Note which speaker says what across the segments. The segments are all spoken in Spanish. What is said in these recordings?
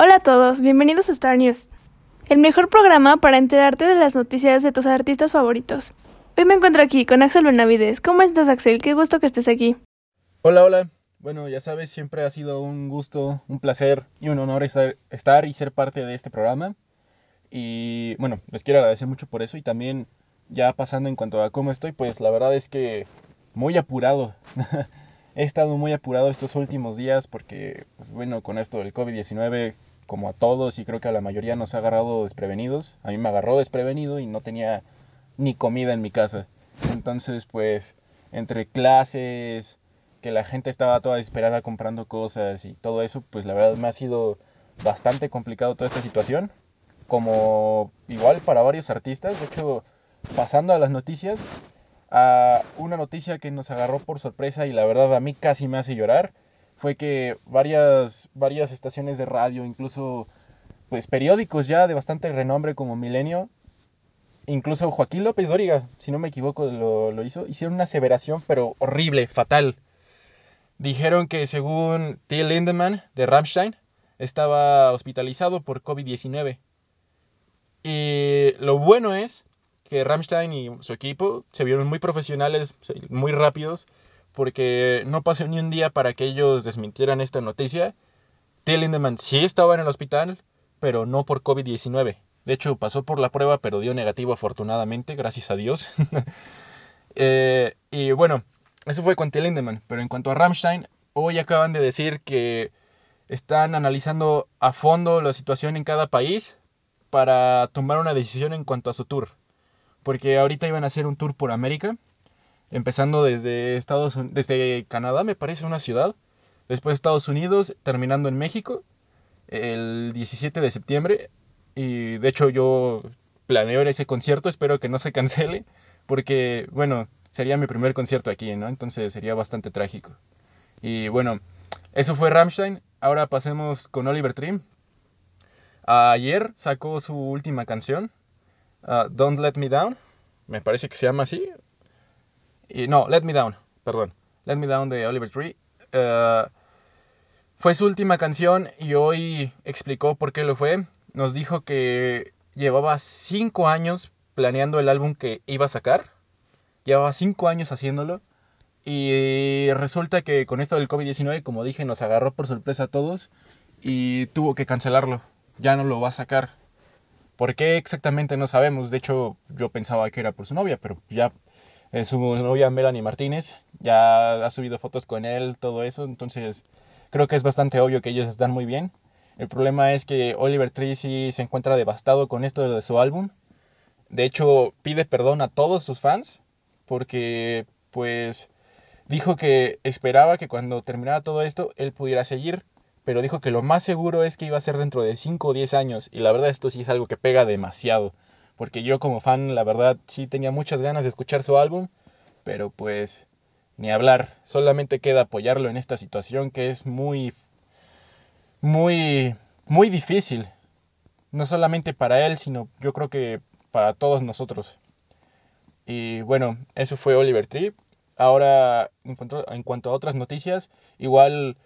Speaker 1: Hola a todos, bienvenidos a Star News, el mejor programa para enterarte de las noticias de tus artistas favoritos. Hoy me encuentro aquí con Axel Benavides. ¿Cómo estás, Axel? Qué gusto que estés aquí.
Speaker 2: Hola, hola. Bueno, ya sabes, siempre ha sido un gusto, un placer y un honor estar y ser parte de este programa. Y bueno, les quiero agradecer mucho por eso y también ya pasando en cuanto a cómo estoy, pues la verdad es que muy apurado. He estado muy apurado estos últimos días porque, pues, bueno, con esto del COVID-19 como a todos y creo que a la mayoría nos ha agarrado desprevenidos. A mí me agarró desprevenido y no tenía ni comida en mi casa. Entonces, pues, entre clases, que la gente estaba toda desesperada comprando cosas y todo eso, pues la verdad me ha sido bastante complicado toda esta situación. Como igual para varios artistas. De hecho, pasando a las noticias, a una noticia que nos agarró por sorpresa y la verdad a mí casi me hace llorar fue que varias, varias estaciones de radio, incluso pues periódicos ya de bastante renombre como Milenio, incluso Joaquín López Dóriga, si no me equivoco lo, lo hizo, hicieron una aseveración pero horrible, fatal. Dijeron que según Till Lindemann de Rammstein estaba hospitalizado por COVID-19. Y lo bueno es que Rammstein y su equipo se vieron muy profesionales, muy rápidos porque no pasó ni un día para que ellos desmintieran esta noticia. Till Lindemann sí estaba en el hospital, pero no por COVID-19. De hecho, pasó por la prueba, pero dio negativo afortunadamente, gracias a Dios. Eh, y bueno, eso fue con Till Lindemann. Pero en cuanto a Rammstein, hoy acaban de decir que están analizando a fondo la situación en cada país para tomar una decisión en cuanto a su tour. Porque ahorita iban a hacer un tour por América empezando desde Estados desde Canadá, me parece una ciudad, después Estados Unidos, terminando en México el 17 de septiembre y de hecho yo planeo ese concierto, espero que no se cancele porque bueno, sería mi primer concierto aquí, ¿no? Entonces sería bastante trágico. Y bueno, eso fue Rammstein, ahora pasemos con Oliver Trim. Ayer sacó su última canción, uh, Don't Let Me Down, me parece que se llama así, y, no, Let Me Down, perdón. Let Me Down de Oliver Tree. Eh, fue su última canción y hoy explicó por qué lo fue. Nos dijo que llevaba cinco años planeando el álbum que iba a sacar. Llevaba cinco años haciéndolo. Y resulta que con esto del COVID-19, como dije, nos agarró por sorpresa a todos y tuvo que cancelarlo. Ya no lo va a sacar. ¿Por qué exactamente no sabemos? De hecho, yo pensaba que era por su novia, pero ya eh, su novia Melanie Martínez, ya ha subido fotos con él, todo eso, entonces creo que es bastante obvio que ellos están muy bien. El problema es que Oliver Tracy se encuentra devastado con esto de su álbum. De hecho, pide perdón a todos sus fans porque pues dijo que esperaba que cuando terminara todo esto él pudiera seguir, pero dijo que lo más seguro es que iba a ser dentro de 5 o 10 años y la verdad esto sí es algo que pega demasiado porque yo como fan, la verdad, sí tenía muchas ganas de escuchar su álbum, pero pues ni hablar, solamente queda apoyarlo en esta situación que es muy, muy, muy difícil, no solamente para él, sino yo creo que para todos nosotros. Y bueno, eso fue Oliver Tree. Ahora, en cuanto, a otras noticias, igual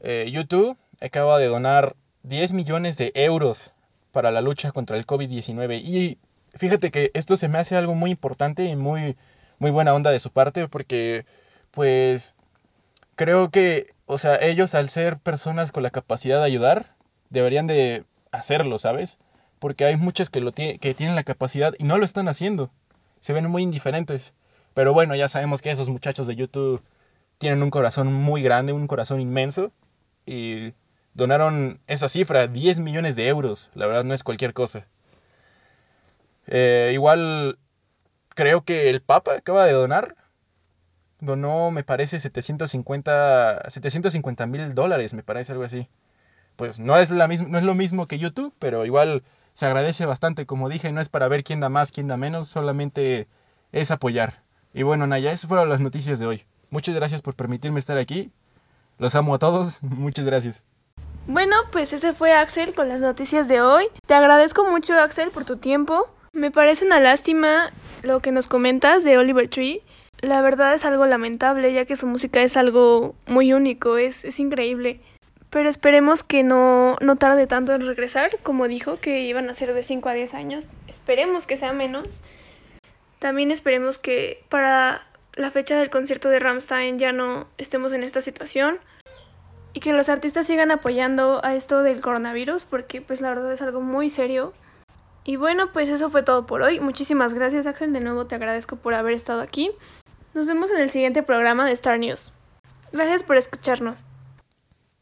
Speaker 2: eh, YouTube acaba de donar 10 millones de euros para la lucha contra el COVID-19 y fíjate que esto se me hace algo muy importante y muy, muy buena onda de su parte porque, pues, creo que, o sea, ellos al ser personas con la capacidad de ayudar, deberían de hacerlo, ¿sabes? Porque hay muchas que, lo que tienen la capacidad y no lo están haciendo. Se ven muy indiferentes. Pero bueno, ya sabemos que esos muchachos de YouTube tienen un corazón muy grande, un corazón inmenso. Y donaron esa cifra, 10 millones de euros. La verdad no es cualquier cosa. Eh, igual creo que el Papa acaba de donar. Donó, me parece, 750 mil dólares, me parece algo así. Pues no es, la no es lo mismo que YouTube, pero igual se agradece bastante. Como dije, no es para ver quién da más, quién da menos, solamente es apoyar. Y bueno, Naya, esas fueron las noticias de hoy. Muchas gracias por permitirme estar aquí. Los amo a todos. Muchas gracias.
Speaker 1: Bueno, pues ese fue Axel con las noticias de hoy. Te agradezco mucho, Axel, por tu tiempo. Me parece una lástima lo que nos comentas de Oliver Tree. La verdad es algo lamentable, ya que su música es algo muy único, es, es increíble. Pero esperemos que no, no tarde tanto en regresar, como dijo, que iban a ser de 5 a 10 años. Esperemos que sea menos. También esperemos que para la fecha del concierto de Ramstein ya no estemos en esta situación y que los artistas sigan apoyando a esto del coronavirus porque pues la verdad es algo muy serio. Y bueno, pues eso fue todo por hoy. Muchísimas gracias Axel, de nuevo te agradezco por haber estado aquí. Nos vemos en el siguiente programa de Star News. Gracias por escucharnos.